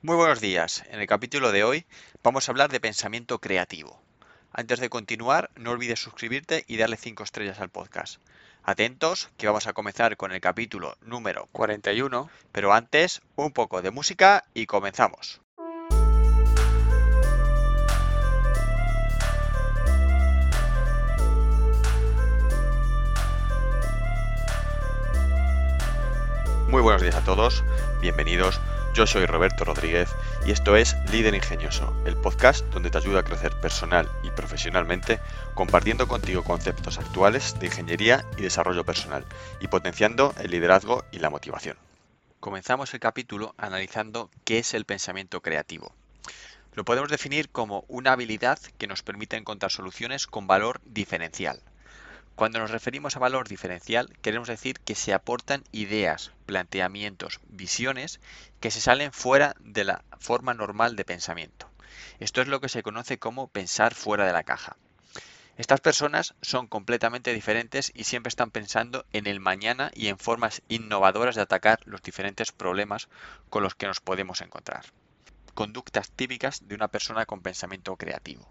Muy buenos días. En el capítulo de hoy vamos a hablar de pensamiento creativo. Antes de continuar, no olvides suscribirte y darle 5 estrellas al podcast. Atentos, que vamos a comenzar con el capítulo número 41, pero antes un poco de música y comenzamos. Muy buenos días a todos, bienvenidos. Yo soy Roberto Rodríguez y esto es Líder Ingenioso, el podcast donde te ayuda a crecer personal y profesionalmente compartiendo contigo conceptos actuales de ingeniería y desarrollo personal y potenciando el liderazgo y la motivación. Comenzamos el capítulo analizando qué es el pensamiento creativo. Lo podemos definir como una habilidad que nos permite encontrar soluciones con valor diferencial, cuando nos referimos a valor diferencial, queremos decir que se aportan ideas, planteamientos, visiones que se salen fuera de la forma normal de pensamiento. Esto es lo que se conoce como pensar fuera de la caja. Estas personas son completamente diferentes y siempre están pensando en el mañana y en formas innovadoras de atacar los diferentes problemas con los que nos podemos encontrar. Conductas típicas de una persona con pensamiento creativo.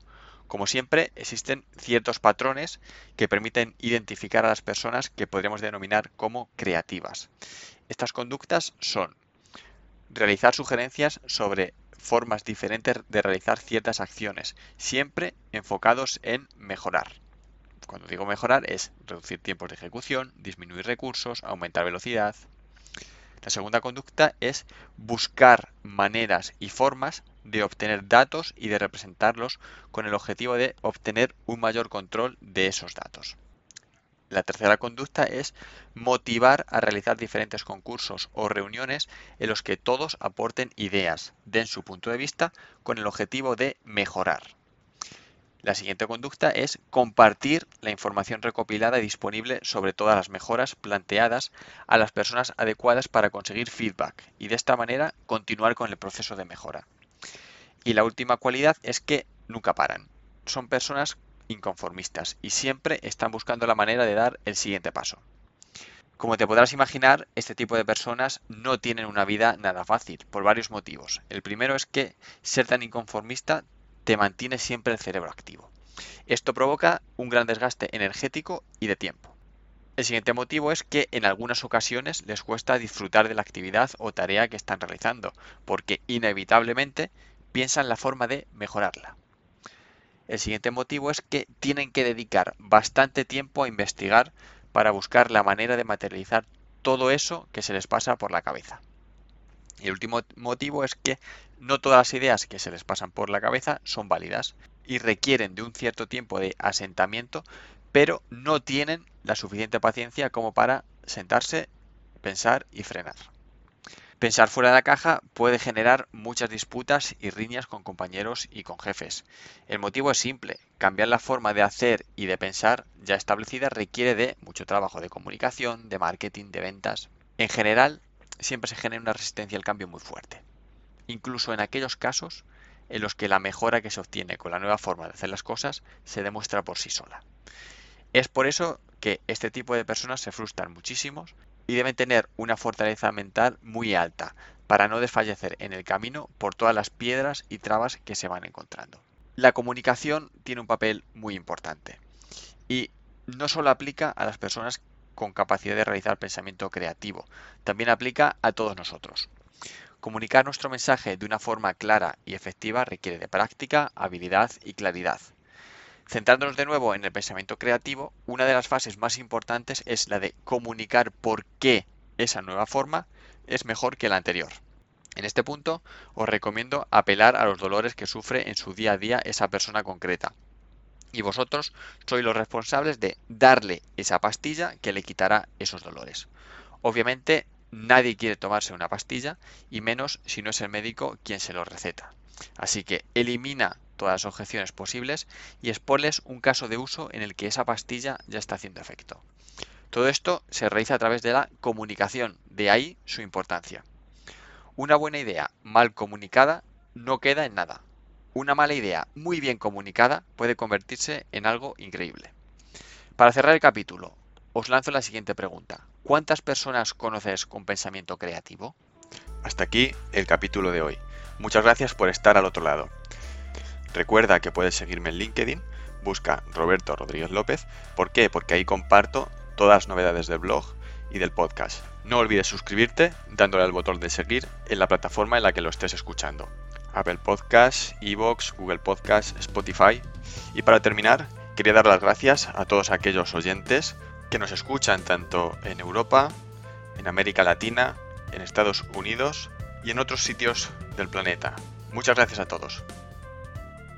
Como siempre, existen ciertos patrones que permiten identificar a las personas que podríamos denominar como creativas. Estas conductas son realizar sugerencias sobre formas diferentes de realizar ciertas acciones, siempre enfocados en mejorar. Cuando digo mejorar es reducir tiempos de ejecución, disminuir recursos, aumentar velocidad. La segunda conducta es buscar maneras y formas de obtener datos y de representarlos con el objetivo de obtener un mayor control de esos datos. La tercera conducta es motivar a realizar diferentes concursos o reuniones en los que todos aporten ideas, den su punto de vista con el objetivo de mejorar. La siguiente conducta es compartir la información recopilada y disponible sobre todas las mejoras planteadas a las personas adecuadas para conseguir feedback y de esta manera continuar con el proceso de mejora. Y la última cualidad es que nunca paran. Son personas inconformistas y siempre están buscando la manera de dar el siguiente paso. Como te podrás imaginar, este tipo de personas no tienen una vida nada fácil, por varios motivos. El primero es que ser tan inconformista te mantiene siempre el cerebro activo. Esto provoca un gran desgaste energético y de tiempo. El siguiente motivo es que en algunas ocasiones les cuesta disfrutar de la actividad o tarea que están realizando, porque inevitablemente piensan la forma de mejorarla. El siguiente motivo es que tienen que dedicar bastante tiempo a investigar para buscar la manera de materializar todo eso que se les pasa por la cabeza. Y el último motivo es que no todas las ideas que se les pasan por la cabeza son válidas y requieren de un cierto tiempo de asentamiento, pero no tienen la suficiente paciencia como para sentarse, pensar y frenar. Pensar fuera de la caja puede generar muchas disputas y riñas con compañeros y con jefes. El motivo es simple, cambiar la forma de hacer y de pensar ya establecida requiere de mucho trabajo de comunicación, de marketing, de ventas. En general, siempre se genera una resistencia al cambio muy fuerte. Incluso en aquellos casos en los que la mejora que se obtiene con la nueva forma de hacer las cosas se demuestra por sí sola. Es por eso que este tipo de personas se frustran muchísimo y deben tener una fortaleza mental muy alta para no desfallecer en el camino por todas las piedras y trabas que se van encontrando. La comunicación tiene un papel muy importante y no solo aplica a las personas con capacidad de realizar pensamiento creativo, también aplica a todos nosotros. Comunicar nuestro mensaje de una forma clara y efectiva requiere de práctica, habilidad y claridad. Centrándonos de nuevo en el pensamiento creativo, una de las fases más importantes es la de comunicar por qué esa nueva forma es mejor que la anterior. En este punto os recomiendo apelar a los dolores que sufre en su día a día esa persona concreta. Y vosotros sois los responsables de darle esa pastilla que le quitará esos dolores. Obviamente nadie quiere tomarse una pastilla y menos si no es el médico quien se lo receta. Así que elimina todas las objeciones posibles y exponles un caso de uso en el que esa pastilla ya está haciendo efecto. Todo esto se realiza a través de la comunicación, de ahí su importancia. Una buena idea mal comunicada no queda en nada. Una mala idea muy bien comunicada puede convertirse en algo increíble. Para cerrar el capítulo, os lanzo la siguiente pregunta. ¿Cuántas personas conoces con pensamiento creativo? Hasta aquí el capítulo de hoy. Muchas gracias por estar al otro lado. Recuerda que puedes seguirme en LinkedIn, busca Roberto Rodríguez López. ¿Por qué? Porque ahí comparto todas las novedades del blog y del podcast. No olvides suscribirte dándole al botón de seguir en la plataforma en la que lo estés escuchando. Apple Podcasts, Evox, Google Podcasts, Spotify. Y para terminar, quería dar las gracias a todos aquellos oyentes que nos escuchan tanto en Europa, en América Latina, en Estados Unidos y en otros sitios del planeta. Muchas gracias a todos.